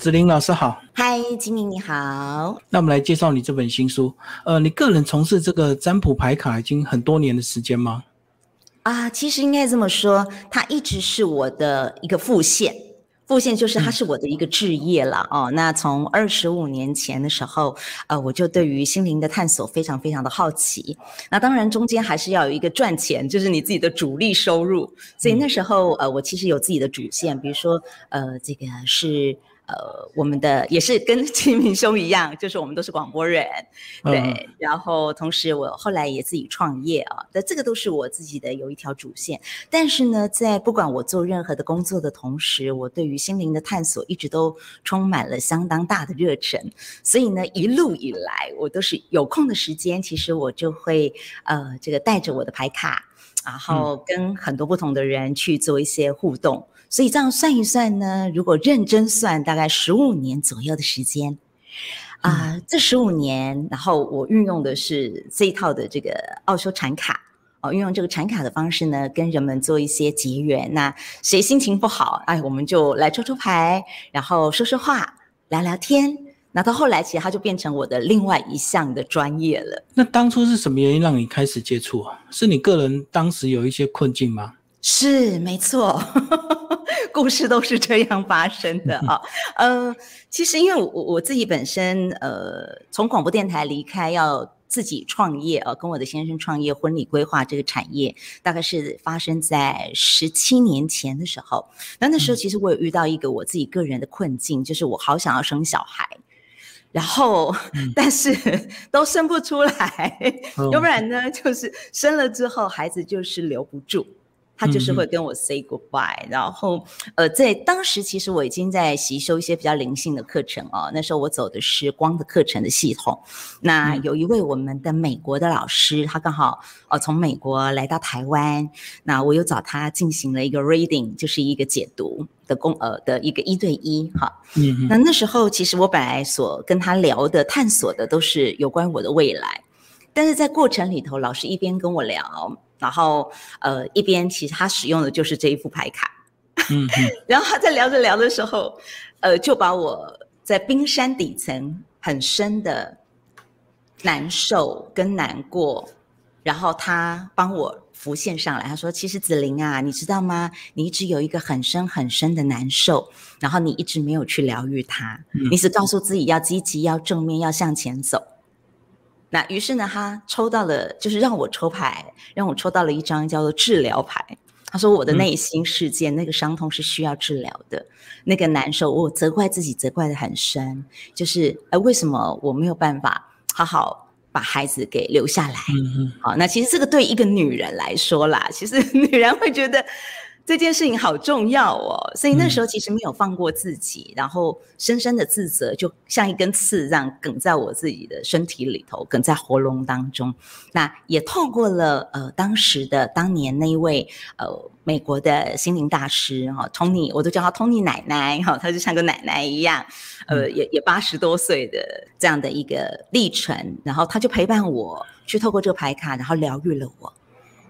子玲老师好，嗨，金明你好。那我们来介绍你这本新书。呃，你个人从事这个占卜牌卡已经很多年的时间吗？啊，其实应该这么说，它一直是我的一个副线，副线就是它是我的一个置业了哦。那从二十五年前的时候，呃，我就对于心灵的探索非常非常的好奇。那当然中间还是要有一个赚钱，就是你自己的主力收入。所以那时候，呃，我其实有自己的主线，比如说，呃，这个是。呃，我们的也是跟清明兄一样，就是我们都是广播人，对。然后同时我后来也自己创业啊，那这个都是我自己的有一条主线。但是呢，在不管我做任何的工作的同时，我对于心灵的探索一直都充满了相当大的热忱。所以呢，一路以来我都是有空的时间，其实我就会呃，这个带着我的牌卡，然后跟很多不同的人去做一些互动。所以这样算一算呢，如果认真算，大概十五年左右的时间，啊，这十五年，然后我运用的是这一套的这个奥修禅卡，哦，运用这个禅卡的方式呢，跟人们做一些结缘。那谁心情不好，哎，我们就来抽抽牌，然后说说话，聊聊天。那到后来，其实它就变成我的另外一项的专业了。那当初是什么原因让你开始接触啊？是你个人当时有一些困境吗？是，没错。故事都是这样发生的啊，呃，其实因为我我自己本身呃从广播电台离开，要自己创业呃，跟我的先生创业婚礼规划这个产业，大概是发生在十七年前的时候。那那时候其实我有遇到一个我自己个人的困境，就是我好想要生小孩，然后 但是 都生不出来，要不然呢就是生了之后孩子就是留不住。他就是会跟我 say goodbye，然后，呃，在当时其实我已经在吸收一些比较灵性的课程哦。那时候我走的是光的课程的系统。那有一位我们的美国的老师，他刚好呃从美国来到台湾，那我又找他进行了一个 reading，就是一个解读的公呃的一个一对一哈。嗯。那那时候其实我本来所跟他聊的、探索的都是有关我的未来，但是在过程里头，老师一边跟我聊。然后，呃，一边其实他使用的就是这一副牌卡，嗯，然后他在聊着聊的时候，呃，就把我在冰山底层很深的难受跟难过，然后他帮我浮现上来。他说：“其实子玲啊，你知道吗？你一直有一个很深很深的难受，然后你一直没有去疗愈它，你只告诉自己要积极、要正面、要向前走。”那于是呢，他抽到了，就是让我抽牌，让我抽到了一张叫做治疗牌。他说我的内心世界那个伤痛是需要治疗的，那个难受，我责怪自己，责怪的很深，就是呃，为什么我没有办法好好把孩子给留下来？好，那其实这个对一个女人来说啦，其实 女人会觉得。这件事情好重要哦，所以那时候其实没有放过自己，然后深深的自责就像一根刺这样梗在我自己的身体里头，梗在喉咙当中。那也透过了呃当时的当年那一位呃美国的心灵大师哈，Tony，我都叫他 Tony 奶奶哈，他就像个奶奶一样，呃也也八十多岁的这样的一个历程，然后他就陪伴我去透过这个牌卡，然后疗愈了我。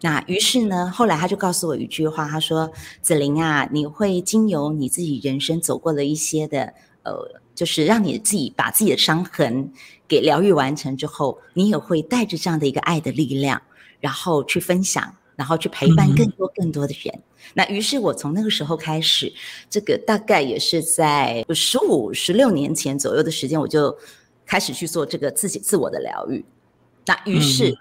那于是呢，后来他就告诉我一句话，他说：“子玲啊，你会经由你自己人生走过的一些的，呃，就是让你自己把自己的伤痕给疗愈完成之后，你也会带着这样的一个爱的力量，然后去分享，然后去陪伴更多更多的人。那于是我从那个时候开始，这个大概也是在十五、十六年前左右的时间，我就开始去做这个自己自我的疗愈。那于是。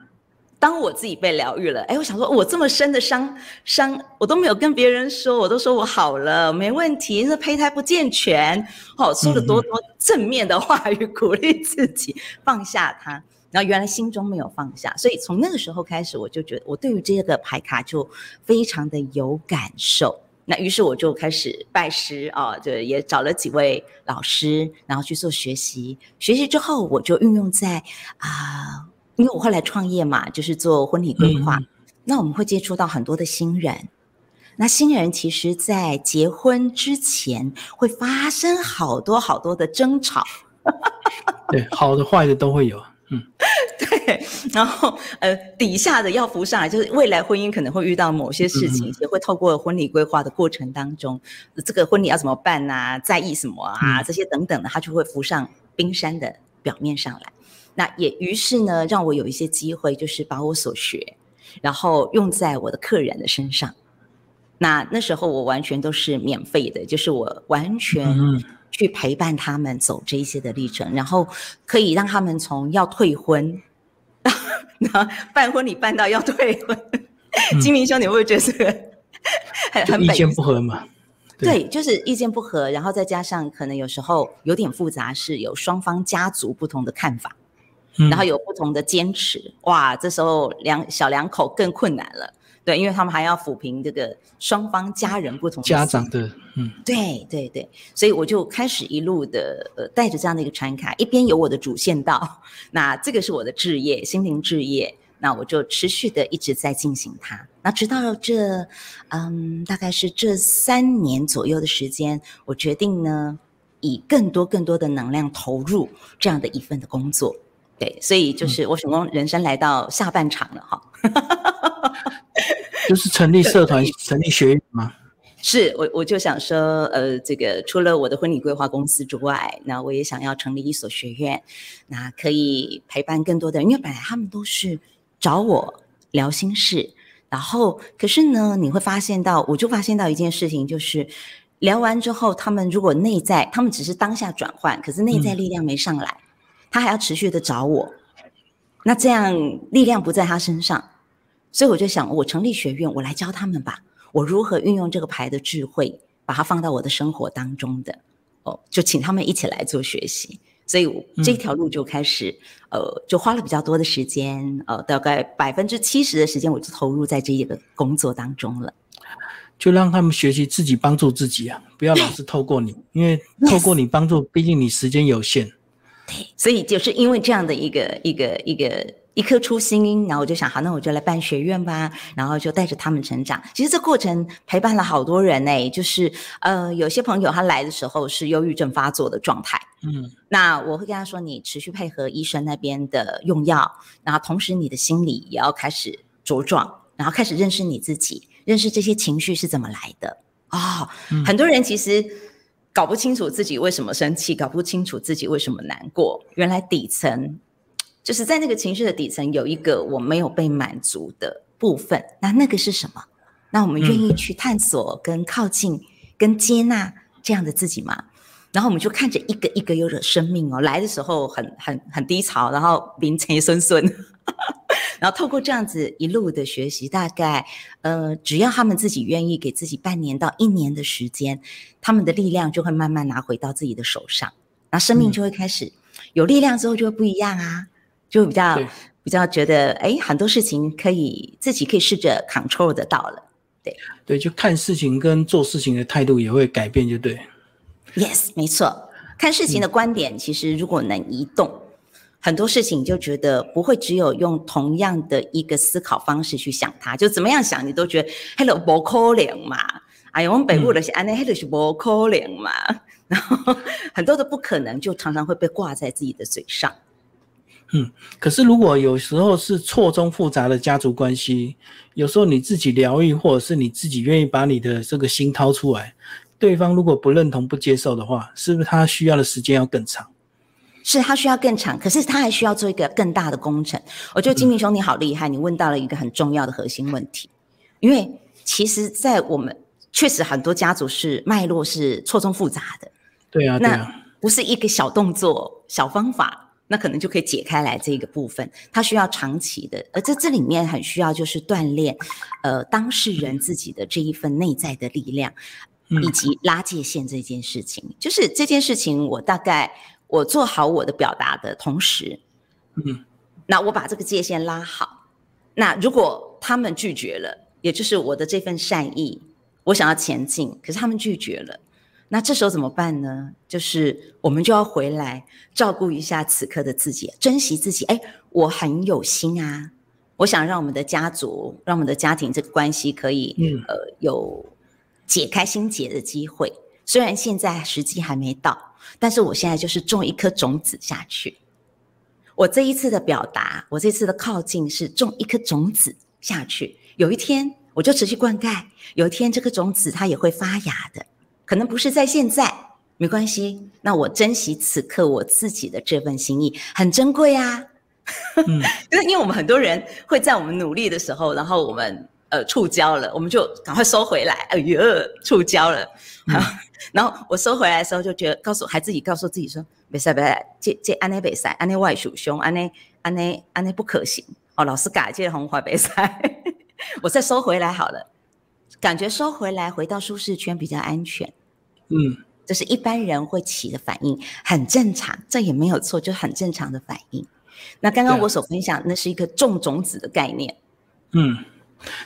当我自己被疗愈了，哎，我想说，我这么深的伤伤，我都没有跟别人说，我都说我好了，没问题，那胚胎不健全，哦，说了多多正面的话语鼓励自己，放下它，然后原来心中没有放下，所以从那个时候开始，我就觉得我对于这个牌卡就非常的有感受，那于是我就开始拜师啊，就也找了几位老师，然后去做学习，学习之后我就运用在啊。因为我后来创业嘛，就是做婚礼规划，那我们会接触到很多的新人。那新人其实，在结婚之前会发生好多好多的争吵。对，好的坏的都会有。嗯，对，然后呃，底下的要浮上来，就是未来婚姻可能会遇到某些事情，也会透过婚礼规划的过程当中，这个婚礼要怎么办啊？在意什么啊？这些等等的，它就会浮上冰山的表面上来。那也于是呢，让我有一些机会，就是把我所学，然后用在我的客人的身上。那那时候我完全都是免费的，就是我完全去陪伴他们走这一些的历程，然后可以让他们从要退婚，然后办婚礼办到要退婚。金明兄，你会不会觉得这个很很意见不合嘛？对，就是意见不合，然后再加上可能有时候有点复杂，是有双方家族不同的看法，然后有不同的坚持，哇，这时候两小两口更困难了。对，因为他们还要抚平这个双方家人不同家长的，嗯，对对对，所以我就开始一路的呃带着这样的一个传卡，一边有我的主线道，那这个是我的置业，心灵置业，那我就持续的一直在进行它，那直到这嗯大概是这三年左右的时间，我决定呢以更多更多的能量投入这样的一份的工作，对，所以就是我成功人生来到下半场了哈。就是成立社团、成立学院吗？是我，我就想说，呃，这个除了我的婚礼规划公司之外，那我也想要成立一所学院，那可以陪伴更多的人。因为本来他们都是找我聊心事，然后可是呢，你会发现到，我就发现到一件事情，就是聊完之后，他们如果内在，他们只是当下转换，可是内在力量没上来，他还要持续的找我，那这样力量不在他身上。所以我就想，我成立学院，我来教他们吧。我如何运用这个牌的智慧，把它放到我的生活当中的哦，就请他们一起来做学习。所以这条路就开始，呃，就花了比较多的时间，呃，大概百分之七十的时间，我就投入在这一个工作当中了。就让他们学习自己帮助自己啊，不要老是透过你，因为透过你帮助，毕竟你时间有限。对，所以就是因为这样的一个一个一个。一颗初心，然后我就想，好，那我就来办学院吧，然后就带着他们成长。其实这过程陪伴了好多人呢，就是呃，有些朋友他来的时候是忧郁症发作的状态，嗯，那我会跟他说，你持续配合医生那边的用药，然后同时你的心理也要开始茁壮，然后开始认识你自己，认识这些情绪是怎么来的啊。很多人其实搞不清楚自己为什么生气，搞不清楚自己为什么难过，原来底层。就是在那个情绪的底层有一个我没有被满足的部分，那那个是什么？那我们愿意去探索、跟靠近、跟接纳这样的自己吗？然后我们就看着一个一个有的生命哦，来的时候很很很低潮，然后名成顺顺，然后透过这样子一路的学习，大概呃，只要他们自己愿意给自己半年到一年的时间，他们的力量就会慢慢拿回到自己的手上，那生命就会开始有力量之后就会不一样啊。就比较比较觉得，哎，很多事情可以自己可以试着 control 得到了，对。对，就看事情跟做事情的态度也会改变，就对。Yes，没错，看事情的观点其实如果能移动，很多事情你就觉得不会只有用同样的一个思考方式去想它，就怎么样想你都觉得 Hello 不可能嘛，哎呀，我们北部的是安内 Hello 是不可能嘛，然后很多的不可能就常常会被挂在自己的嘴上。嗯，可是如果有时候是错综复杂的家族关系，有时候你自己疗愈，或者是你自己愿意把你的这个心掏出来，对方如果不认同、不接受的话，是不是他需要的时间要更长？是他需要更长，可是他还需要做一个更大的工程。我觉得金明兄你好厉害，你问到了一个很重要的核心问题，因为其实，在我们确实很多家族是脉络是错综复杂的。对啊，那不是一个小动作、小方法。那可能就可以解开来这个部分，它需要长期的，而在这里面很需要就是锻炼，呃，当事人自己的这一份内在的力量，以及拉界限这件事情。就是这件事情，我大概我做好我的表达的同时，嗯，那我把这个界限拉好。那如果他们拒绝了，也就是我的这份善意，我想要前进，可是他们拒绝了。那这时候怎么办呢？就是我们就要回来照顾一下此刻的自己，珍惜自己。哎，我很有心啊，我想让我们的家族，让我们的家庭这个关系可以，嗯呃，有解开心结的机会。虽然现在时机还没到，但是我现在就是种一颗种子下去。我这一次的表达，我这次的靠近是种一颗种子下去，有一天我就持续灌溉，有一天这颗种子它也会发芽的，可能不是在现在，没关系。那我珍惜此刻我自己的这份心意，很珍贵啊。嗯，就 是因为我们很多人会在我们努力的时候，然后我们呃触礁了，我们就赶快收回来。哎呦，触礁了。然后我收回来的时候，就觉得告诉还自己告诉自己说。别塞别塞，这这安内别塞，安内外属凶，安内安内安内不可行哦。老师改这红花别塞，我再收回来好了。感觉收回来，回到舒适圈比较安全。嗯，这是一般人会起的反应，很正常，这也没有错，就很正常的反应。那刚刚我所分享，那是一个种种子的概念。嗯，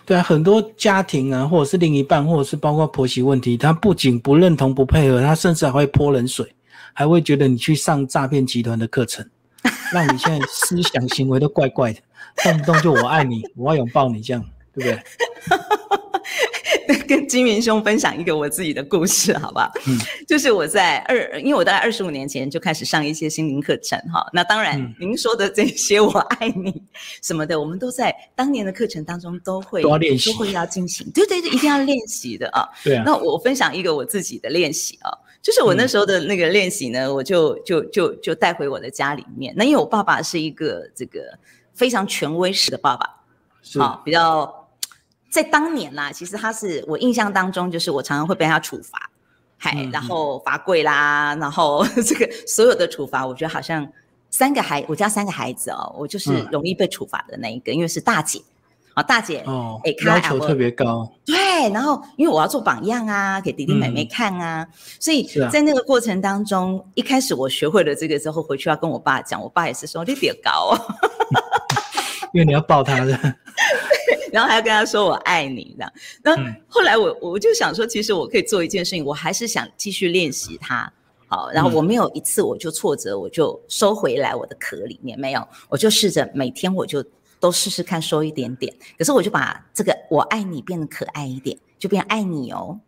对啊，很多家庭啊，或者是另一半，或者是包括婆媳问题，他不仅不认同、不配合，他甚至还会泼冷水。还会觉得你去上诈骗集团的课程，让你现在思想行为都怪怪的，动不动就我爱你，我要拥抱你，这样对不对？跟金明兄分享一个我自己的故事，好不好？嗯，就是我在二，因为我大概二十五年前就开始上一些心灵课程，哈。那当然，您说的这些“我爱你”什么的，我们都在当年的课程当中都会都练习，都会要进行。对对对，一定要练习的啊。对啊。那我分享一个我自己的练习啊。就是我那时候的那个练习呢，我就就就就带回我的家里面。那因为我爸爸是一个这个非常权威式的爸爸，好比较在当年啦，其实他是我印象当中，就是我常常会被他处罚，嗨，然后罚跪啦，然后 这个所有的处罚，我觉得好像三个孩，我家三个孩子哦，我就是容易被处罚的那一个，因为是大姐。啊，大姐，哦，哎要求特别高，对，然后因为我要做榜样啊，给弟弟妹妹看啊，所以在那个过程当中，一开始我学会了这个之后，回去要跟我爸讲，我爸也是说你别高，因为你要抱他的，然后还要跟他说我爱你这样。那后来我我就想说，其实我可以做一件事情，我还是想继续练习它，好，然后我没有一次我就挫折，我就收回来我的壳里面没有，我就试着每天我就。都试试看，收一点点。可是我就把这个“我爱你”变得可爱一点，就变爱你哦。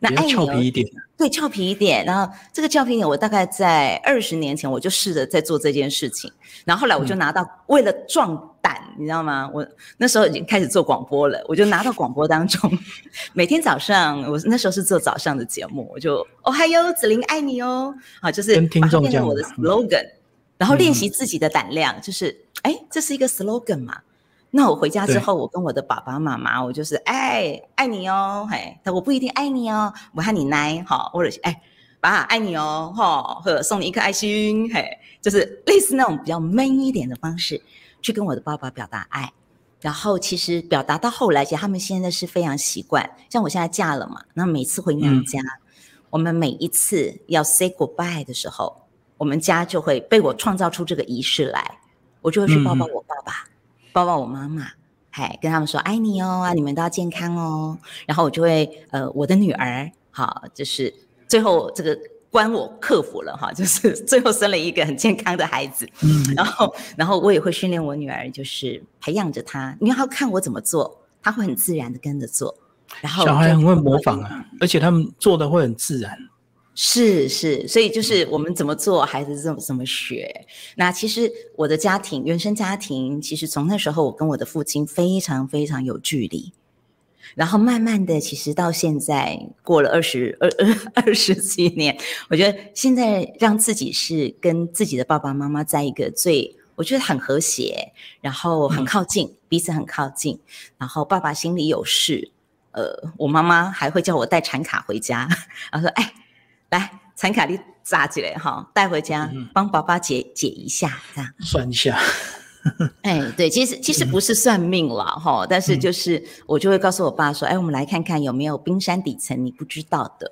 那爱俏皮一点，对，俏皮一点。然后这个俏皮点，我大概在二十年前我就试着在做这件事情。然后后来我就拿到，为了壮胆，你知道吗？我那时候已经开始做广播了，我就拿到广播当中，每天早上，我那时候是做早上的节目，我就哦嗨哟，子琳爱你哦，好，就是跟听众讲我的 slogan，然后练习自己的胆量，就是。哎，这是一个 slogan 嘛？那我回家之后，我跟我的爸爸妈妈，我就是哎爱你哦，嘿，但我不一定爱你哦，我和你奶好，或者哎爸爱你哦，哈，或者送你一颗爱心，嘿，就是类似那种比较闷一点的方式去跟我的爸爸表达爱。然后其实表达到后来，其实他们现在是非常习惯，像我现在嫁了嘛，那每次回娘家，我们每一次要 say goodbye 的时候，我们家就会被我创造出这个仪式来。我就会去抱抱我爸爸，抱抱我妈妈，嗨，跟他们说爱你哦啊，你们都要健康哦。然后我就会呃，我的女儿，好，就是最后这个关我克服了哈，就是 最后生了一个很健康的孩子。嗯，然后然后我也会训练我女儿，就是培养着她，因为她看我怎么做，她会很自然的跟着做。然后小孩很会模仿啊，而且他们做的会很自然。是是，所以就是我们怎么做，孩子怎么怎么学。那其实我的家庭，原生家庭，其实从那时候我跟我的父亲非常非常有距离，然后慢慢的，其实到现在过了二十二二二十几年，我觉得现在让自己是跟自己的爸爸妈妈在一个最，我觉得很和谐，然后很靠近，彼此很靠近，然后爸爸心里有事，呃，我妈妈还会叫我带产卡回家，然后说，哎。来，产卡你扎起来哈，带回家帮爸爸解解一下，这样算一下。哎，对，其实其实不是算命了哈，但是就是我就会告诉我爸说，哎，我们来看看有没有冰山底层你不知道的，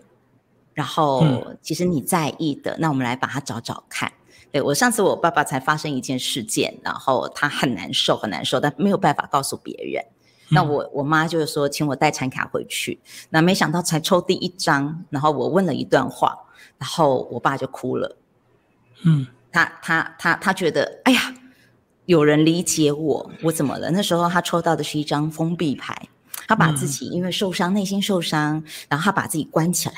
然后其实你在意的，那我们来把它找找看。对我上次我爸爸才发生一件事件，然后他很难受很难受，但没有办法告诉别人。那我我妈就是说，请我带产卡回去。那没想到才抽第一张，然后我问了一段话，然后我爸就哭了。嗯，他他他他觉得，哎呀，有人理解我，我怎么了？那时候他抽到的是一张封闭牌，他把自己因为受伤，内心受伤，然后他把自己关起来，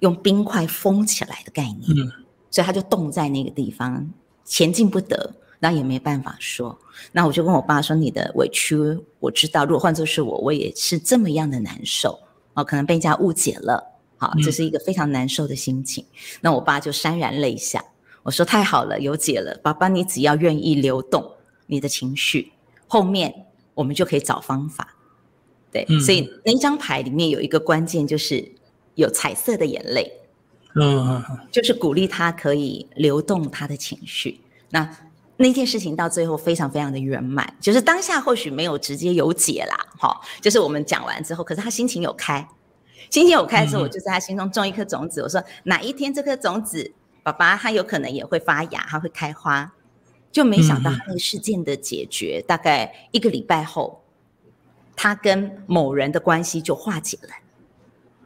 用冰块封起来的概念。嗯，所以他就冻在那个地方，前进不得。那也没办法说。那我就跟我爸说：“你的委屈我知道，如果换作是我，我也是这么样的难受哦，可能被人家误解了，好，这是一个非常难受的心情。”那我爸就潸然泪下。我说：“太好了，有解了，爸爸，你只要愿意流动你的情绪，后面我们就可以找方法。”对，所以那张牌里面有一个关键，就是有彩色的眼泪，嗯，就是鼓励他可以流动他的情绪。那那件事情到最后非常非常的圆满，就是当下或许没有直接有解啦，哈，就是我们讲完之后，可是他心情有开，心情有开之后，我就在他心中种一颗种子，我说哪一天这颗种子，爸爸他有可能也会发芽，他会开花，就没想到那个事件的解决，大概一个礼拜后。他跟某人的关系就化解了，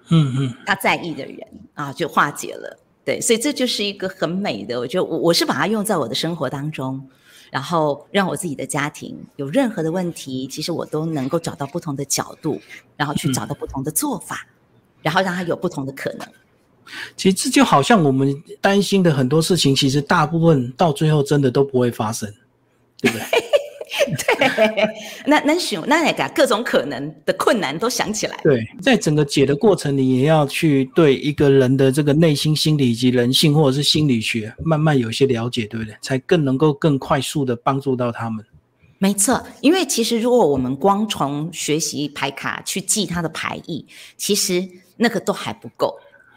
嗯嗯，他在意的人啊就化解了，对，所以这就是一个很美的，我觉得我我是把它用在我的生活当中，然后让我自己的家庭有任何的问题，其实我都能够找到不同的角度，然后去找到不同的做法，然后让它有不同的可能。其实这就好像我们担心的很多事情，其实大部分到最后真的都不会发生，对不对？对，那那选那那个各种可能的困难都想起来。对，在整个解的过程，你也要去对一个人的这个内心心理以及人性或者是心理学慢慢有一些了解，对不对？才更能够更快速的帮助到他们。没错，因为其实如果我们光从学习牌卡去记它的牌意，其实那个都还不够。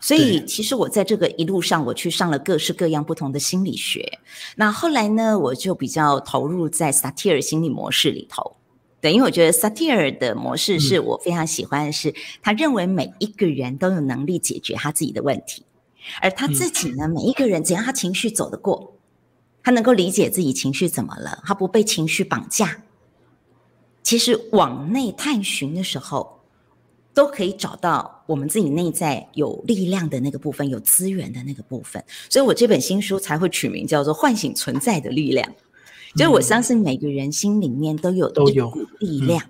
所以，其实我在这个一路上，我去上了各式各样不同的心理学。那后来呢，我就比较投入在萨提尔心理模式里头。对，因为我觉得萨提尔的模式是我非常喜欢的是，他认为每一个人都有能力解决他自己的问题，而他自己呢，每一个人只要他情绪走得过，他能够理解自己情绪怎么了，他不被情绪绑架。其实往内探寻的时候。都可以找到我们自己内在有力量的那个部分，有资源的那个部分，所以我这本新书才会取名叫做《唤醒存在的力量》。就是我相信每个人心里面都有一股力量，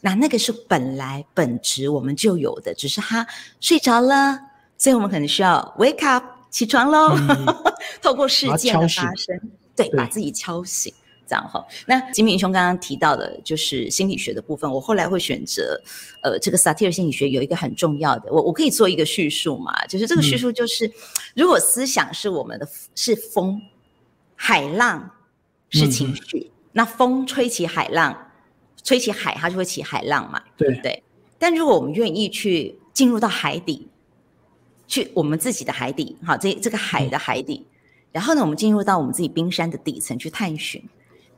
那那个是本来本质我们就有的，只是他睡着了，所以我们可能需要 wake up 起床喽，透过事件的发生，对，把自己敲醒。这样哈，那金明兄刚刚提到的就是心理学的部分，我后来会选择，呃，这个萨提尔心理学有一个很重要的，我我可以做一个叙述嘛，就是这个叙述就是，如果思想是我们的是风，海浪是情绪，那风吹起海浪，吹起海，它就会起海浪嘛，对不对。但如果我们愿意去进入到海底，去我们自己的海底，好，这这个海的海底，然后呢，我们进入到我们自己冰山的底层去探寻。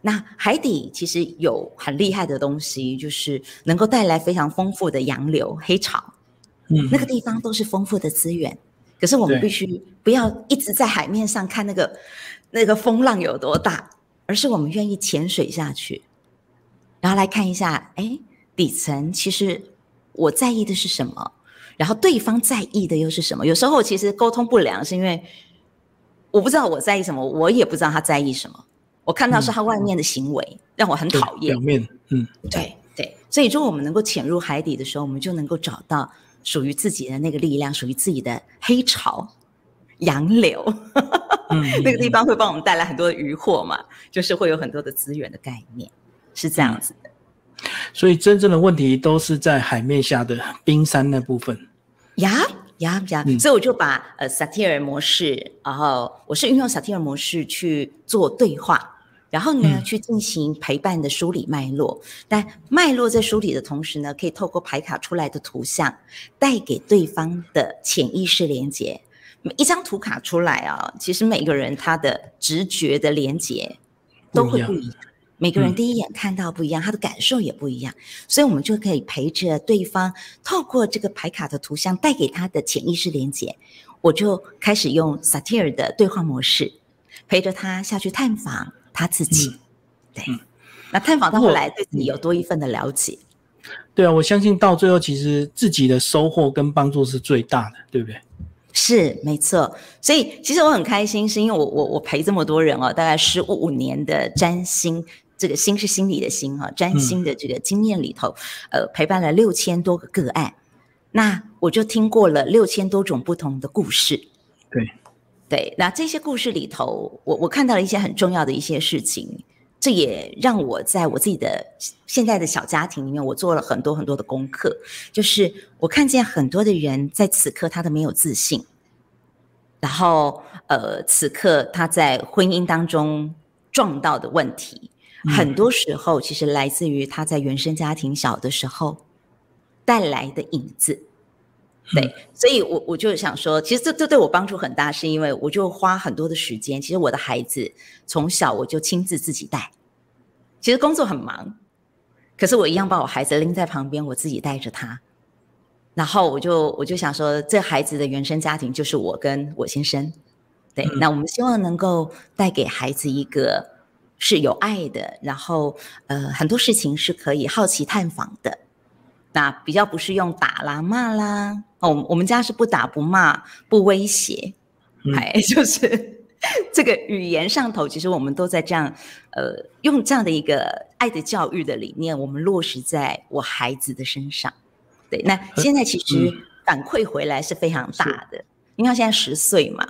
那海底其实有很厉害的东西，就是能够带来非常丰富的洋流、黑潮，嗯，那个地方都是丰富的资源。可是我们必须不要一直在海面上看那个那个风浪有多大，而是我们愿意潜水下去，然后来看一下，哎，底层其实我在意的是什么，然后对方在意的又是什么？有时候其实沟通不良，是因为我不知道我在意什么，我也不知道他在意什么。我看到是他外面的行为让我很讨厌。表面，嗯，对对，所以如果我们能够潜入海底的时候，我们就能够找到属于自己的那个力量，属于自己的黑潮、洋流，那个地方会帮我们带来很多的渔获嘛，就是会有很多的资源的概念，是这样子的。所以真正的问题都是在海面下的冰山那部分。呀。呀呀，所以我就把呃萨提尔模式，然后我是运用萨提尔模式去做对话，然后呢去进行陪伴的梳理脉络。但脉络在梳理的同时呢，可以透过牌卡出来的图像，带给对方的潜意识连接。一张图卡出来啊，其实每个人他的直觉的连接都会不一样。每个人第一眼看到不一样，他的感受也不一样，所以我们就可以陪着对方，透过这个牌卡的图像带给他的潜意识连接，我就开始用萨提尔的对话模式，陪着他下去探访他自己。对，那探访到后来，对自己有多一份的了解。对啊，我相信到最后，其实自己的收获跟帮助是最大的，对不对？是没错，所以其实我很开心，是因为我我我陪这么多人哦，大概十五年的占星。这个心是心理的心哈，占星的这个经验里头，呃，陪伴了六千多个个案，那我就听过了六千多种不同的故事。对，对，那这些故事里头，我我看到了一些很重要的一些事情，这也让我在我自己的现在的小家庭里面，我做了很多很多的功课。就是我看见很多的人在此刻他都没有自信，然后呃，此刻他在婚姻当中撞到的问题，很多时候其实来自于他在原生家庭小的时候带来的影子。对，所以我我就想说，其实这这对我帮助很大，是因为我就花很多的时间。其实我的孩子从小我就亲自自己带，其实工作很忙，可是我一样把我孩子拎在旁边，我自己带着他。然后我就我就想说，这孩子的原生家庭就是我跟我先生。对，那我们希望能够带给孩子一个是有爱的，然后呃很多事情是可以好奇探访的。那比较不是用打啦骂啦。哦，我们家是不打不骂不威胁，哎，就是 这个语言上头，其实我们都在这样，呃，用这样的一个爱的教育的理念，我们落实在我孩子的身上。对，那现在其实反馈回来是非常大的，因为他现在十岁嘛，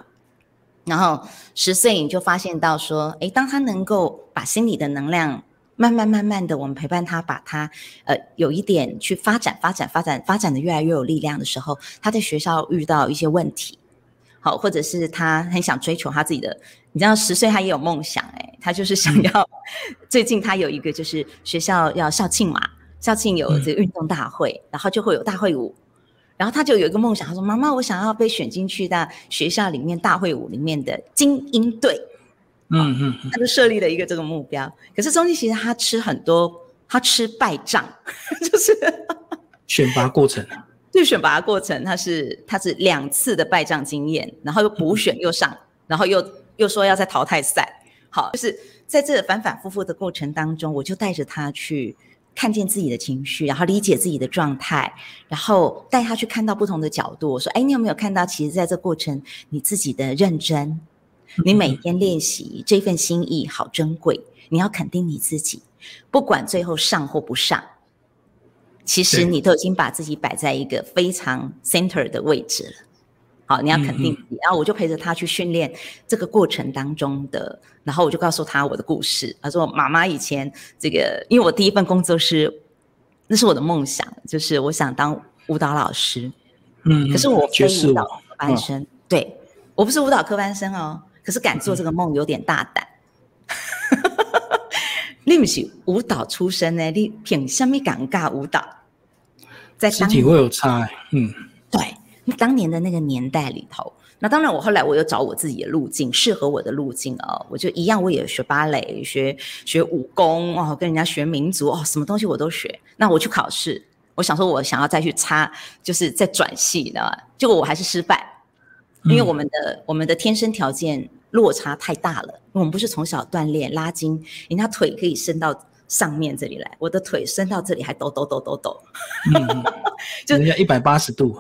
然后十岁你就发现到说，哎，当他能够把心里的能量。慢慢慢慢的，我们陪伴他，把他呃有一点去发展、发展、发展、发展的越来越有力量的时候，他在学校遇到一些问题，好，或者是他很想追求他自己的，你知道，十岁他也有梦想，哎，他就是想要，最近他有一个就是学校要校庆嘛，校庆有这个运动大会，然后就会有大会舞，然后他就有一个梦想，他说：“妈妈，我想要被选进去到学校里面大会舞里面的精英队。”嗯嗯，他就设立了一个这个目标，可是中间其实他吃很多，他吃败仗，就是选拔过程。对选拔过程，他是他是两次的败仗经验，然后又补选又上，然后又又说要在淘汰赛。好，就是在这反反复复的过程当中，我就带着他去看见自己的情绪，然后理解自己的状态，然后带他去看到不同的角度。我说：“哎，你有没有看到，其实在这过程你自己的认真？”你每天练习这份心意好珍贵，你要肯定你自己，不管最后上或不上，其实你都已经把自己摆在一个非常 center 的位置了。好，你要肯定自己。然后我就陪着他去训练这个过程当中的，然后我就告诉他我的故事。他说：“妈妈以前这个，因为我第一份工作是，那是我的梦想，就是我想当舞蹈老师。嗯，可是我非舞蹈科班生，对我不是舞蹈科班生哦。”可是敢做这个梦有点大胆，你不是舞蹈出身呢？你凭什么尴尬舞蹈？在身体会有差，嗯，对，当年的那个年代里头，那当然我后来我又找我自己的路径，适合我的路径哦，我就一样，我也学芭蕾，学学武功哦，跟人家学民族哦，什么东西我都学。那我去考试，我想说我想要再去插，就是在转系知道吗，结果我还是失败，因为我们的我们的天生条件。落差太大了，我们不是从小锻炼拉筋，人家腿可以伸到上面这里来，我的腿伸到这里还抖抖抖抖抖，就人家一百八十度。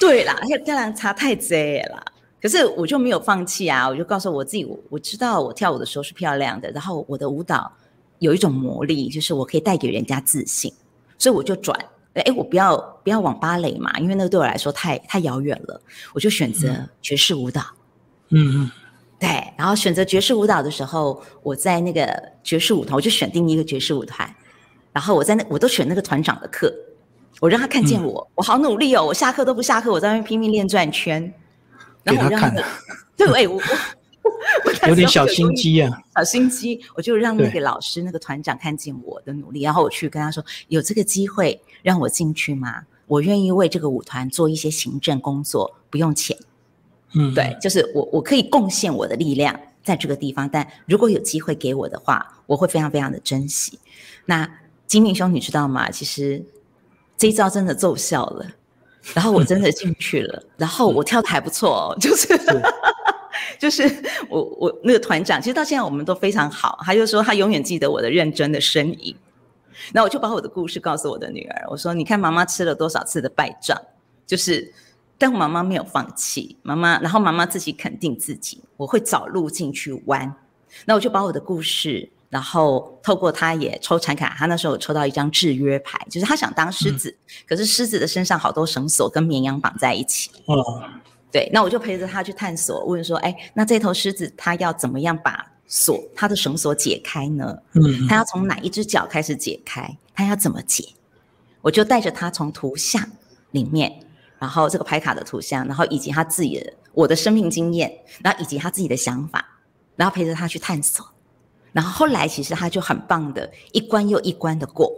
对啦，要这样差太贼了。可是我就没有放弃啊，我就告诉我自己，我我知道我跳舞的时候是漂亮的，然后我的舞蹈有一种魔力，就是我可以带给人家自信，所以我就转，哎，我不要不要往芭蕾嘛，因为那个对我来说太太遥远了，我就选择爵士舞蹈。嗯嗯。对，然后选择爵士舞蹈的时候，我在那个爵士舞团，我就选定一个爵士舞团，然后我在那我都选那个团长的课，我让他看见我，我好努力哦，我下课都不下课，我在那边拼命练转圈，然后我让他，对，哎，我 我有点小心机啊，小心机，我就让那个老师那个团长看见我的努力，然后我去跟他说，有这个机会让我进去吗？我愿意为这个舞团做一些行政工作，不用钱。嗯，对，就是我我可以贡献我的力量在这个地方，但如果有机会给我的话，我会非常非常的珍惜。那金明兄，你知道吗？其实这一招真的奏效了，然后我真的进去了，然后我跳的还不错哦，就是 就是我我那个团长，其实到现在我们都非常好，他就说他永远记得我的认真的身影。那我就把我的故事告诉我的女儿，我说你看妈妈吃了多少次的败仗，就是。但我妈妈没有放弃，妈妈，然后妈妈自己肯定自己，我会找路径去弯。那我就把我的故事，然后透过他也抽产卡，他那时候抽到一张制约牌，就是他想当狮子，可是狮子的身上好多绳索跟绵羊绑在一起。哦，对，那我就陪着他去探索，问说，哎，那这头狮子它要怎么样把锁，它的绳索解开呢？嗯，它要从哪一只脚开始解开？它要怎么解？我就带着他从图像里面，然后这个牌卡的图像，然后以及他自己的我的生命经验，然后以及他自己的想法，然后陪着他去探索。然后后来其实他就很棒的，一关又一关的过。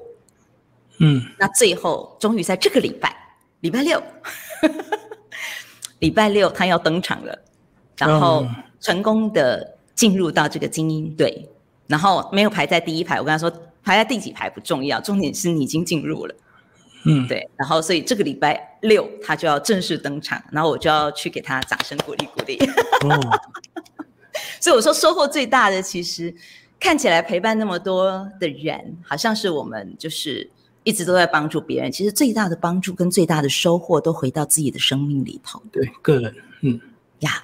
嗯，那最后终于在这个礼拜，礼拜六，礼拜六他要登场了，然后成功的进入到这个精英队，然后没有排在第一排。我跟他说，排在第几排不重要，重点是你已经进入了。嗯，对。然后所以这个礼拜六他就要正式登场，然后我就要去给他掌声鼓励鼓励。哦，所以我说收获最大的其实。看起来陪伴那么多的人，好像是我们就是一直都在帮助别人。其实最大的帮助跟最大的收获都回到自己的生命里头。对，个人，嗯，呀，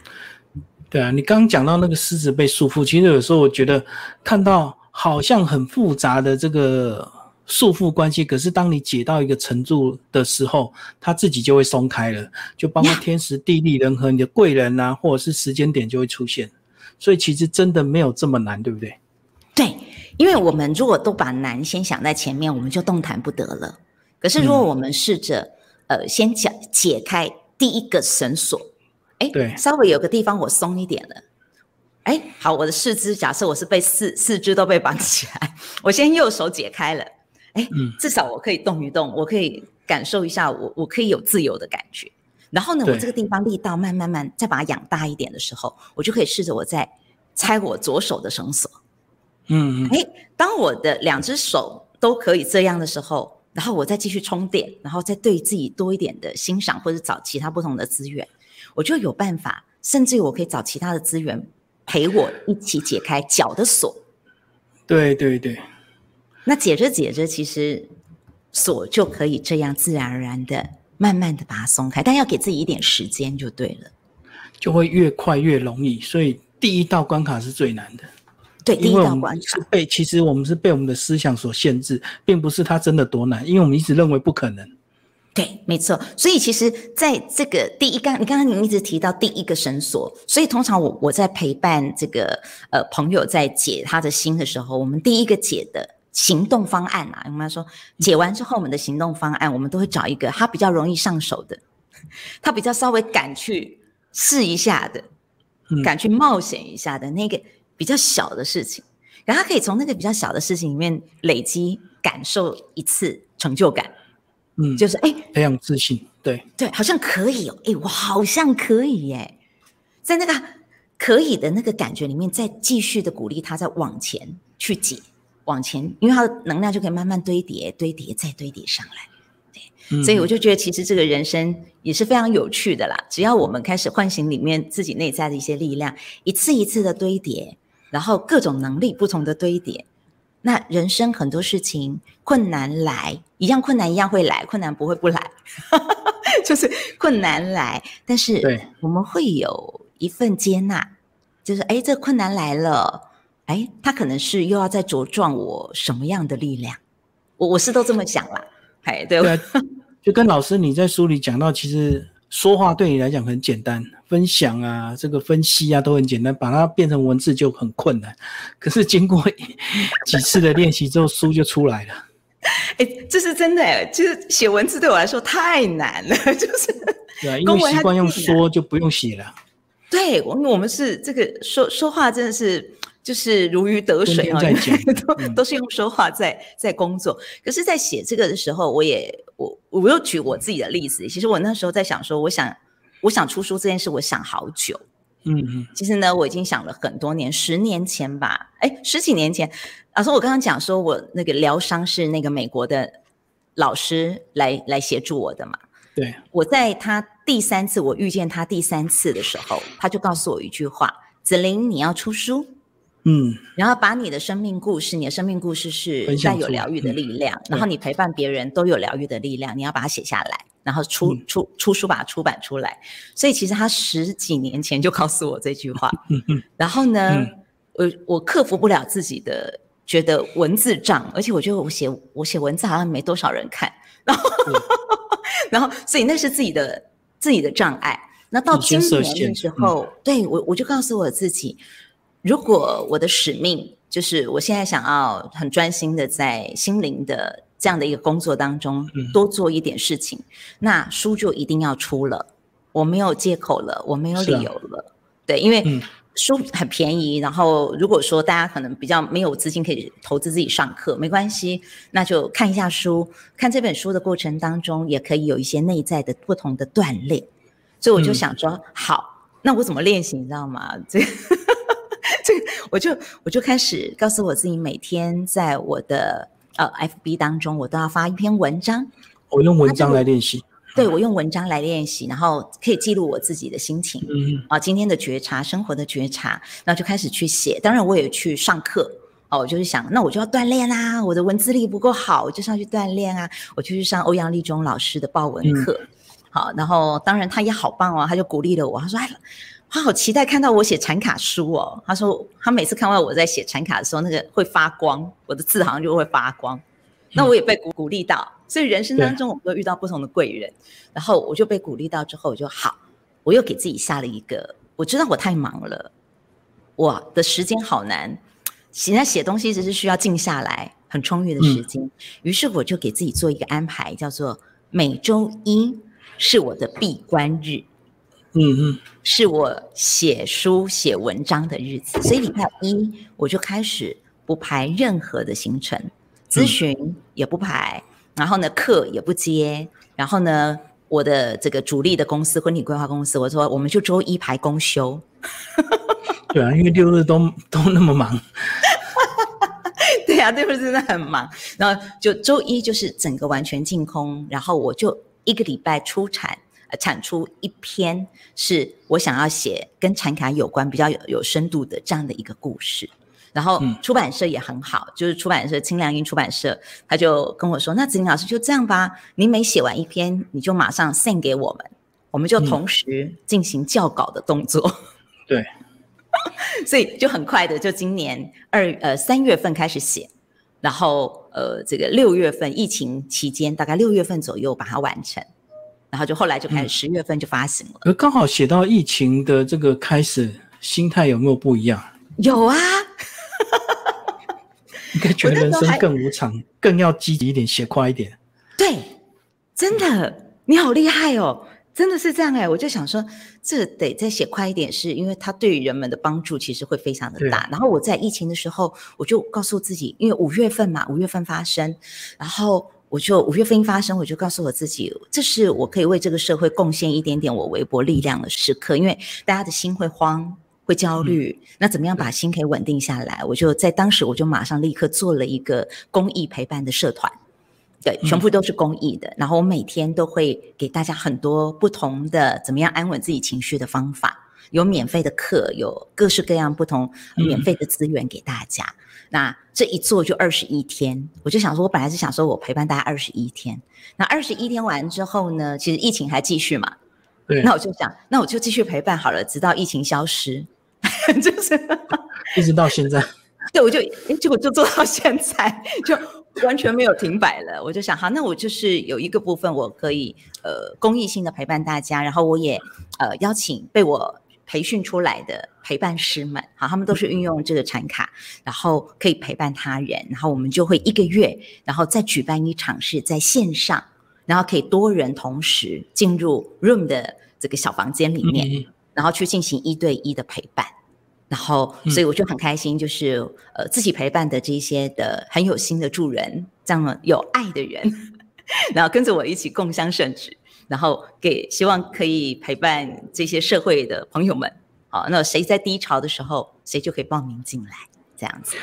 对啊。你刚刚讲到那个狮子被束缚，其实有时候我觉得看到好像很复杂的这个束缚关系，可是当你解到一个程度的时候，它自己就会松开了，就包括天时地利人和，你的贵人啊，或者是时间点就会出现。所以其实真的没有这么难，对不对？对，因为我们如果都把难先想在前面，我们就动弹不得了。可是如果我们试着，呃，先解解开第一个绳索，哎，对，稍微有个地方我松一点了，哎，好，我的四肢假设我是被四四肢都被绑起来，我先右手解开了，哎，至少我可以动一动，我可以感受一下，我我可以有自由的感觉。然后呢，我这个地方力道慢慢慢再把它养大一点的时候，我就可以试着我再拆我左手的绳索。嗯，哎，当我的两只手都可以这样的时候，然后我再继续充电，然后再对自己多一点的欣赏，或者找其他不同的资源，我就有办法，甚至于我可以找其他的资源陪我一起解开脚的锁。对对对，那解着解着，其实锁就可以这样自然而然的、慢慢的把它松开，但要给自己一点时间就对了，就会越快越容易。所以第一道关卡是最难的。对，第一道关是被，其实我们是被我们的思想所限制，并不是它真的多难，因为我们一直认为不可能。对，没错。所以其实在这个第一刚，你刚刚你一直提到第一个绳索，所以通常我我在陪伴这个呃朋友在解他的心的时候，我们第一个解的行动方案啊，我们说解完之后，我们的行动方案，我们都会找一个他比较容易上手的，他比较稍微敢去试一下的，敢去冒险一下的那个。比较小的事情，然后他可以从那个比较小的事情里面累积感受一次成就感，嗯，就是哎，培养自信，对。对，好像可以哦，哎，我好像可以耶，在那个可以的那个感觉里面，再继续的鼓励他，再往前去解，往前，因为它的能量就可以慢慢堆叠、堆叠再堆叠上来。对所以我就觉得，其实这个人生也是非常有趣的啦。只要我们开始唤醒里面自己内在的一些力量，一次一次的堆叠。然后各种能力不同的堆叠，那人生很多事情困难来，一样困难一样会来，困难不会不来，就是困难来，但是我们会有一份接纳，就是哎，这困难来了，哎，他可能是又要再茁壮我什么样的力量，我我是都这么想啦，哎，对，就跟老师你在书里讲到，其实。说话对你来讲很简单，分享啊，这个分析啊都很简单，把它变成文字就很困难。可是经过几次的练习之后，书就出来了。哎，这是真的哎，其实写文字对我来说太难了，就是对啊，因为习惯用说就不用写了。对，我我们是这个说说话真的是就是如鱼得水啊，都都是用说话在在工作。可是，在写这个的时候，我也。我我又举我自己的例子，其实我那时候在想说，我想我想出书这件事，我想好久，嗯嗯，其实呢，我已经想了很多年，十年前吧，哎，十几年前，老师，我刚刚讲说我那个疗伤是那个美国的老师来来协助我的嘛，对，我在他第三次我遇见他第三次的时候，他就告诉我一句话：子玲，你要出书。嗯，然后把你的生命故事，你的生命故事是带有疗愈的力量，然后你陪伴别人都有疗愈的力量，你要把它写下来，然后出出出书把它出版出来。所以其实他十几年前就告诉我这句话，然后呢，我我克服不了自己的觉得文字障，而且我觉得我写我写文字好像没多少人看，然后 然后所以那是自己的自己的障碍。那到今年的时候，对我我就告诉我自己。如果我的使命就是我现在想要很专心的在心灵的这样的一个工作当中多做一点事情，那书就一定要出了，我没有借口了，我没有理由了，对，因为。书很便宜，然后如果说大家可能比较没有资金可以投资自己上课，没关系，那就看一下书。看这本书的过程当中，也可以有一些内在的不同的锻炼。所以我就想说，好，那我怎么练习？你知道吗？这 这，我就我就开始告诉我自己，每天在我的呃 FB 当中，我都要发一篇文章。我用文章来练习。对我用文章来练习，然后可以记录我自己的心情，嗯啊，今天的觉察，生活的觉察，然后就开始去写。当然，我也去上课，哦，我就是想，那我就要锻炼啊，我的文字力不够好，我就上去锻炼啊，我就去上欧阳立中老师的报文课，好，然后当然他也好棒哦，他就鼓励了我，他说，哎，他好期待看到我写产卡书哦，他说他每次看到我在写产卡的时候，那个会发光，我的字好像就会发光。那我也被鼓鼓励到，所以人生当中我们都遇到不同的贵人，然后我就被鼓励到之后，我就好，我又给自己下了一个，我知道我太忙了，我的时间好难，现在写东西只是需要静下来，很充裕的时间，于是我就给自己做一个安排，叫做每周一是我的闭关日，嗯嗯，是我写书写文章的日子，所以礼拜一我就开始不排任何的行程。咨询也不排，然后呢课也不接，然后呢我的这个主力的公司婚礼规划公司，我说我们就周一排公休。对啊，因为六日都都那么忙。对啊，六日真的很忙，然后就周一就是整个完全净空，然后我就一个礼拜出产呃产出一篇是我想要写跟产卡有关比较有有深度的这样的一个故事。然后出版社也很好，就是出版社清凉音出版社，他就跟我说：“那子玲老师就这样吧，你每写完一篇，你就马上 send 给我们，我们就同时进行校稿的动作。”对，所以就很快的，就今年二呃三月份开始写，然后呃这个六月份疫情期间，大概六月份左右把它完成，然后就后来就开始十月份就发行了。而刚好写到疫情的这个开始，心态有没有不一样？有啊。应该觉得人生更无常，更要积极一点，写快一点。对，真的，你好厉害哦！真的是这样哎，我就想说，这得再写快一点，是因为它对于人们的帮助其实会非常的大。然后我在疫情的时候，我就告诉自己，因为五月份嘛，五月份发生，然后我就五月份一发生，我就告诉我自己，这是我可以为这个社会贡献一点点我微薄力量的时刻，因为大家的心会慌。会焦虑，那怎么样把心可以稳定下来？我就在当时，我就马上立刻做了一个公益陪伴的社团，对，全部都是公益的。然后我每天都会给大家很多不同的怎么样安稳自己情绪的方法，有免费的课，有各式各样不同免费的资源给大家。那这一做就二十一天，我就想说，我本来是想说我陪伴大家二十一天，那二十一天完之后呢，其实疫情还继续嘛，对，那我就想，那我就继续陪伴好了，直到疫情消失。就是一直到现在，对我就结果就做到现在，就完全没有停摆了。我就想，好，那我就是有一个部分我可以呃公益性的陪伴大家，然后我也呃邀请被我培训出来的陪伴师们，好，他们都是运用这个产卡，然后可以陪伴他人，然后我们就会一个月，然后再举办一场是在线上，然后可以多人同时进入 room 的这个小房间里面。然后去进行一对一的陪伴，然后所以我就很开心，就是呃自己陪伴的这些的很有心的助人，这样有爱的人，然后跟着我一起共襄盛举，然后给希望可以陪伴这些社会的朋友们。好，那谁在低潮的时候，谁就可以报名进来，这样子。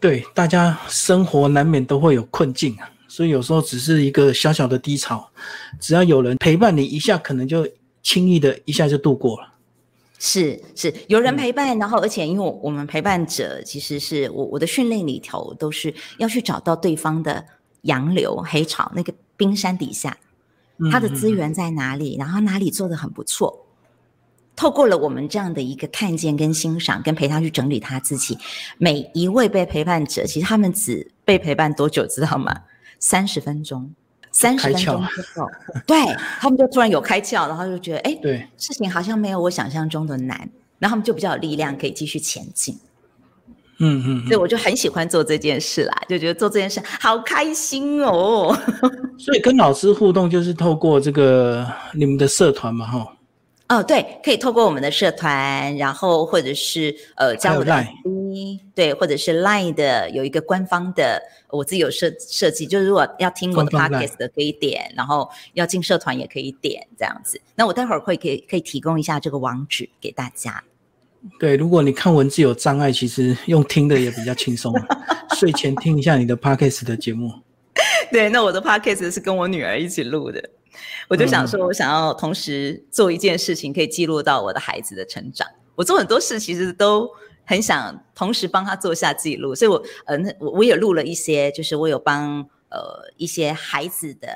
对，大家生活难免都会有困境啊，所以有时候只是一个小小的低潮，只要有人陪伴你一下，可能就轻易的一下就度过了。是是，有人陪伴，然后而且因为我们陪伴者其实是我我的训练里头都是要去找到对方的洋流黑潮那个冰山底下，他的资源在哪里，然后哪里做的很不错。透过了我们这样的一个看见跟欣赏，跟陪他去整理他自己，每一位被陪伴者，其实他们只被陪伴多久，知道吗？三十分钟。三十分钟之后，对他们就突然有开窍，然后就觉得，哎，对，事情好像没有我想象中的难，然后他们就比较有力量可以继续前进。嗯嗯，所以我就很喜欢做这件事啦，就觉得做这件事好开心哦。所以跟老师互动就是透过这个你们的社团嘛，哈。哦，对，可以透过我们的社团，然后或者是呃加我的 Line，对，或者是 Line 的有一个官方的，我自己有设设计，就是如果要听我的 Podcast 的可以点，然后要进社团也可以点这样子。那我待会儿会可以可以提供一下这个网址给大家。对，如果你看文字有障碍，其实用听的也比较轻松，睡前听一下你的 Podcast 的节目。对，那我的 Podcast 是跟我女儿一起录的。我就想说，我想要同时做一件事情，可以记录到我的孩子的成长。我做很多事，其实都很想同时帮他做下记录。所以，我呃，那我我也录了一些，就是我有帮呃一些孩子的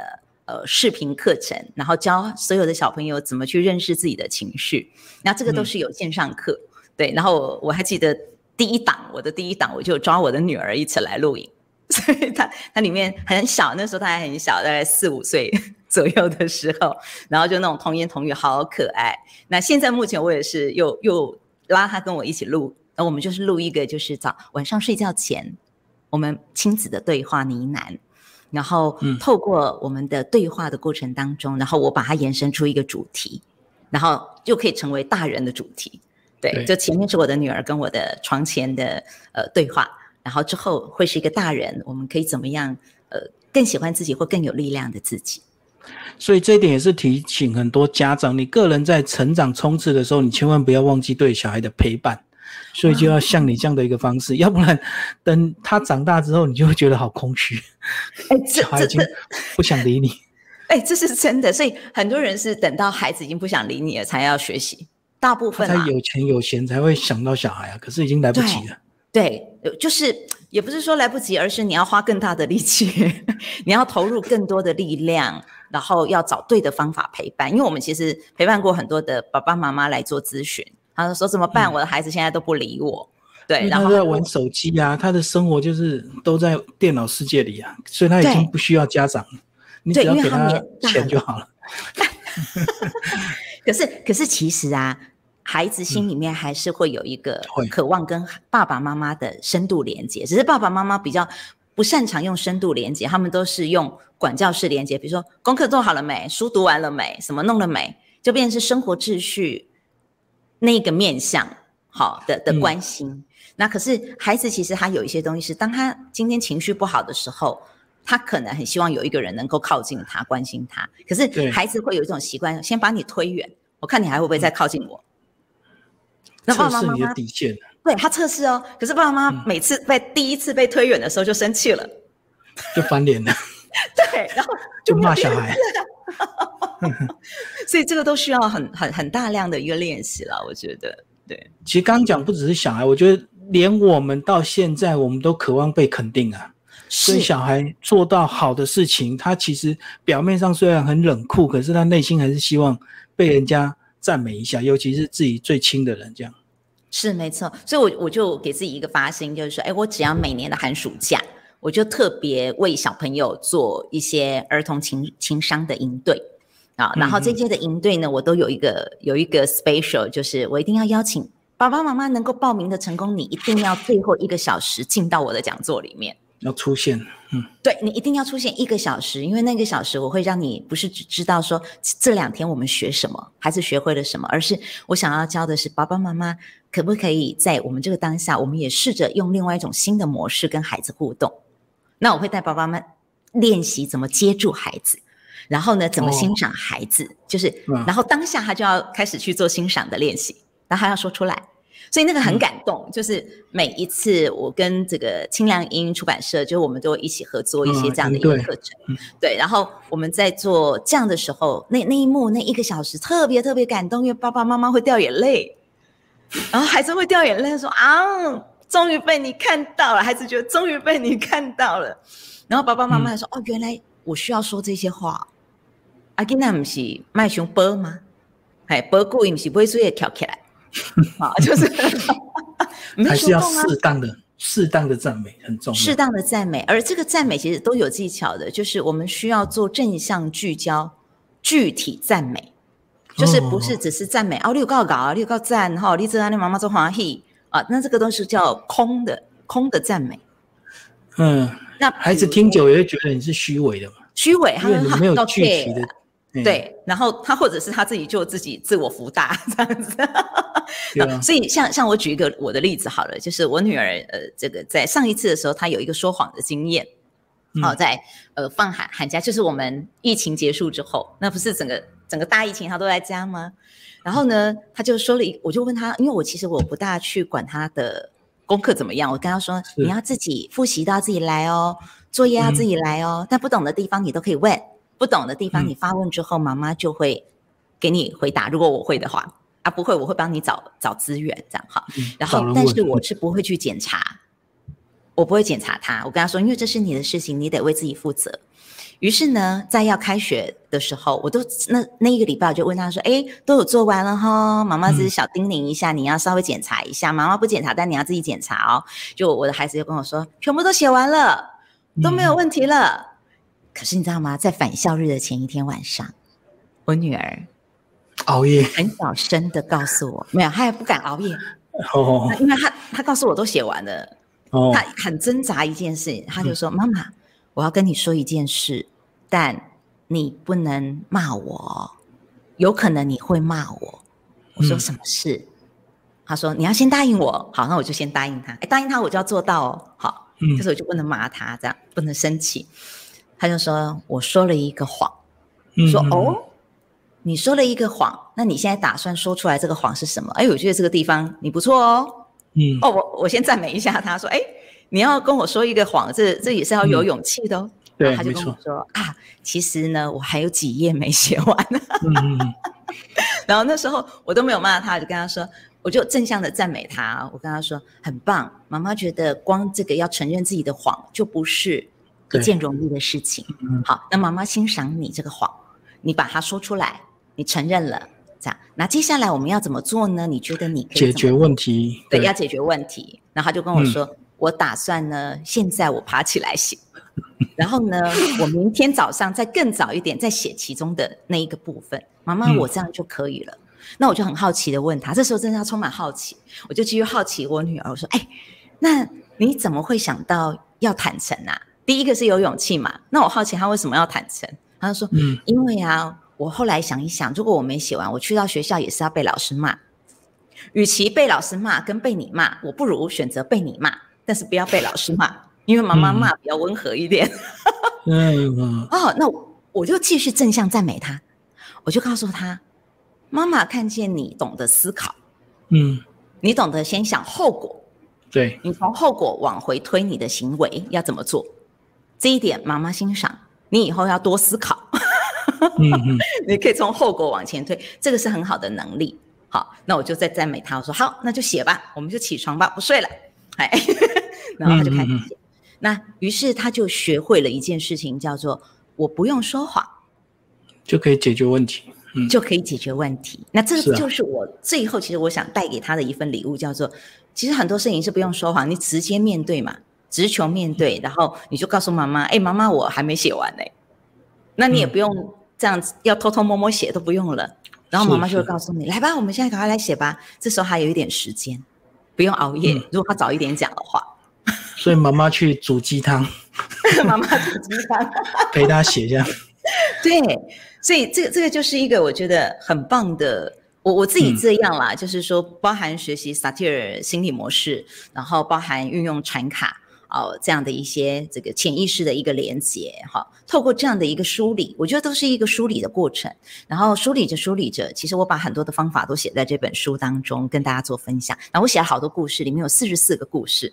呃视频课程，然后教所有的小朋友怎么去认识自己的情绪。那这个都是有线上课，对。然后我我还记得第一档，我的第一档，我就抓我的女儿一起来录影，所以她她里面很小，那时候她还很小，大概四五岁。左右的时候，然后就那种童言童语，好可爱。那现在目前我也是又又拉她跟我一起录，那我们就是录一个，就是早晚上睡觉前我们亲子的对话呢喃，然后透过我们的对话的过程当中，然后我把它延伸出一个主题，然后就可以成为大人的主题。对，就前面是我的女儿跟我的床前的呃对话，然后之后会是一个大人，我们可以怎么样呃更喜欢自己或更有力量的自己。所以这一点也是提醒很多家长，你个人在成长冲刺的时候，你千万不要忘记对小孩的陪伴。所以就要像你这样的一个方式，要不然等他长大之后，你就会觉得好空虚。哎，小孩已经不想理你。哎，这是真的。所以很多人是等到孩子已经不想理你了，才要学习。大部分才有钱有闲才会想到小孩啊，可是已经来不及了。对，就是也不是说来不及，而是你要花更大的力气，你要投入更多的力量。然后要找对的方法陪伴，因为我们其实陪伴过很多的爸爸妈妈来做咨询，他说怎么办？我的孩子现在都不理我，对，然后在玩手机啊，他的生活就是都在电脑世界里啊，所以他已经不需要家长，你只要给他钱就好了。可是，可是其实啊，孩子心里面还是会有一个渴望跟爸爸妈妈的深度连接，只是爸爸妈妈比较。不擅长用深度连接，他们都是用管教式连接，比如说功课做好了没，书读完了没，什么弄了没，就变成是生活秩序那个面向好的的关心。那可是孩子其实他有一些东西是，当他今天情绪不好的时候，他可能很希望有一个人能够靠近他，关心他。可是孩子会有一种习惯，先把你推远，我看你还会不会再靠近我。测试你的底线。对他测试哦，可是爸爸妈妈每次被第一次被推远的时候就生气了，就翻脸了。对，然后就骂小孩。所以这个都需要很很很大量的一个练习了，我觉得。对，其实刚刚讲不只是小孩，我觉得连我们到现在，我们都渴望被肯定啊。所以小孩做到好的事情，他其实表面上虽然很冷酷，可是他内心还是希望被人家赞美一下，尤其是自己最亲的人这样。是没错，所以，我我就给自己一个发心，就是说，哎，我只要每年的寒暑假，我就特别为小朋友做一些儿童情情商的应对啊。然后这届的营队呢，我都有一个有一个 special，就是我一定要邀请爸爸妈妈能够报名的成功，你一定要最后一个小时进到我的讲座里面。要出现，嗯，对你一定要出现一个小时，因为那个小时我会让你不是只知道说这两天我们学什么，孩子学会了什么，而是我想要教的是爸爸妈妈可不可以在我们这个当下，我们也试着用另外一种新的模式跟孩子互动。那我会带爸爸们练习怎么接住孩子，然后呢，怎么欣赏孩子，就是，然后当下他就要开始去做欣赏的练习，然后他要说出来。所以那个很感动，就是每一次我跟这个清凉音出版社，就是我们都一起合作一些这样的一个课程，对。然后我们在做这样的时候，那那一幕那一个小时特别特别感动，因为爸爸妈妈会掉眼泪，然后孩子会掉眼泪，说啊，终于被你看到了，孩子觉得终于被你看到了，然后爸爸妈妈说，哦，原来我需要说这些话，阿吉那不是卖熊波吗？哎，波故意不是不会注意跳起来。啊，就是 还是要适当的、适当的赞美很重要。适当的赞美，而这个赞美其实都有技巧的，就是我们需要做正向聚焦、具体赞美，就是不是只是赞美哦，六告稿啊，六告赞哈，你知道你妈妈做欢喜啊，那这个都是叫空的空的赞美。嗯，那孩子听久也会觉得你是虚伪的嘛，虚伪，他因为你没有都具体的。嗯，对，然后他或者是他自己就自己自我福大 这样子。所以像像我举一个我的例子好了，就是我女儿呃，这个在上一次的时候，她有一个说谎的经验。嗯好、在呃放寒寒假，就是我们疫情结束之后，那不是整个整个大疫情她都在家吗？然后呢，她就说了一，我就问她，因为我其实我不大去管她的功课怎么样，我跟她说你要自己复习都要自己来哦，作业要自己来哦，但不懂的地方你都可以问，不懂的地方嗯你发问之后，妈妈就会给你回答。如果我会的话，啊不会我会帮你找找资源这样哈。嗯然后但是我是不会去检查，我不会检查他。我跟他说，因为这是你的事情，你得为自己负责。于是呢，在要开学的时候，我都那那一个礼拜我就问他说：“哎，都有做完了哈，妈妈只是小叮咛一下，你要稍微检查一下。妈妈不检查，但你要自己检查哦。”就我的孩子就跟我说：“全部都写完了，都没有问题了。可是你知道吗？在返校日的前一天晚上，我女儿熬夜很小声的告诉我，没有，她也不敢熬夜，哦因为她她告诉我都写完了。哦她很挣扎一件事，她就说：“妈妈，我要跟你说一件事，但你不能骂我哦，有可能你会骂我。”我说：“嗯什么事？”他说：“你要先答应我。”好，那我就先答应他。哎，答应他我就要做到哦。好，嗯可是我就不能骂他，这样不能生气。他就说：“我说了一个谎。”说：“嗯嗯哦，你说了一个谎，那你现在打算说出来这个谎是什么？”哎，我觉得这个地方你不错哦。嗯哦，我我先赞美一下他，说，哎，你要跟我说一个谎，这这也是要有勇气的哦。对他就跟我没说啊，其实呢，我还有几页没写完。然后那时候我都没有骂他，就跟他说，我就正向的赞美他，我跟他说很棒，妈妈觉得光这个要承认自己的谎就不是一件容易的事情。嗯好，那妈妈欣赏你这个谎，你把它说出来，你承认了，这样，那接下来我们要怎么做呢？你觉得你可以解决问题对，要解决问题。然后他就跟我嗯说，我打算呢，现在我爬起来写，然后呢，我明天早上再更早一点再写其中的那一个部分。妈妈，嗯我这样就可以了。那我就很好奇的问他，这时候真的要充满好奇，我就继续好奇我女儿，我说，哎，那你怎么会想到要坦诚啊？第一个是有勇气嘛，那我好奇他为什么要坦诚？他就说，嗯。因为啊，我后来想一想，如果我没写完，我去到学校也是要被老师骂。与其被老师骂跟被你骂，我不如选择被你骂，但是不要被老师骂，因为妈妈骂比较温和一点。嗯嗯 哦，那我我就继续正向赞美他，我就告诉他，妈妈看见你懂得思考，嗯，你懂得先想后果，对，你从后果往回推你的行为要怎么做，这一点妈妈欣赏。你以后要多思考。嗯嗯 你可以从后果往前推，这个是很好的能力。好，那我就再赞美他，我说好，那就写吧，我们就起床吧，不睡了。哎，然后他就开始写。那于是他就学会了一件事情，叫做我不用说谎就可以解决问题。嗯，就可以解决问题。那这就是我最后其实我想带给他的一份礼物，叫做其实很多事情是不用说谎，你直接面对嘛，直球面对，然后你就告诉妈妈，哎，妈妈我还没写完呢、那你也嗯不用这样子要偷偷摸摸写都不用了，然后是妈妈就会告诉你，来吧，我们现在赶快来写吧。这时候还有一点时间，不用熬夜。嗯如果他早一点讲的话，所以妈妈去煮鸡汤，妈妈煮鸡汤。陪他写这样。对，所以这个这个就是一个我觉得很棒的。我我自己嗯这样啦，就是说包含学习萨提尔心理模式，然后包含运用传卡哦这样的一些这个潜意识的一个连接哈，透过这样的一个梳理，我觉得都是一个梳理的过程。然后梳理着梳理着，其实我把很多的方法都写在这本书当中，跟大家做分享。然后我写了好多故事，里面有四十四个故事。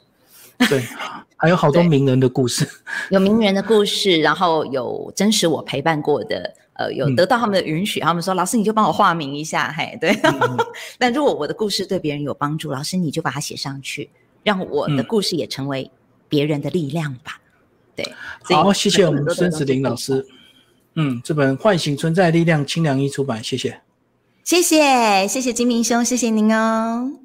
对，还有好多名人的故事。有名人的故事，然后有真实我陪伴过的，呃，有嗯得到他们的允许，他们说老师你就帮我化名一下，嘿，对。嗯 但如果我的故事对别人有帮助，老师你就把它写上去，让我的嗯故事也成为别人的力量吧。对，好，谢谢我们孙子林老师。嗯，这本《唤醒存在力量》清凉一出版，谢谢。谢谢谢谢金明兄，谢谢您哦。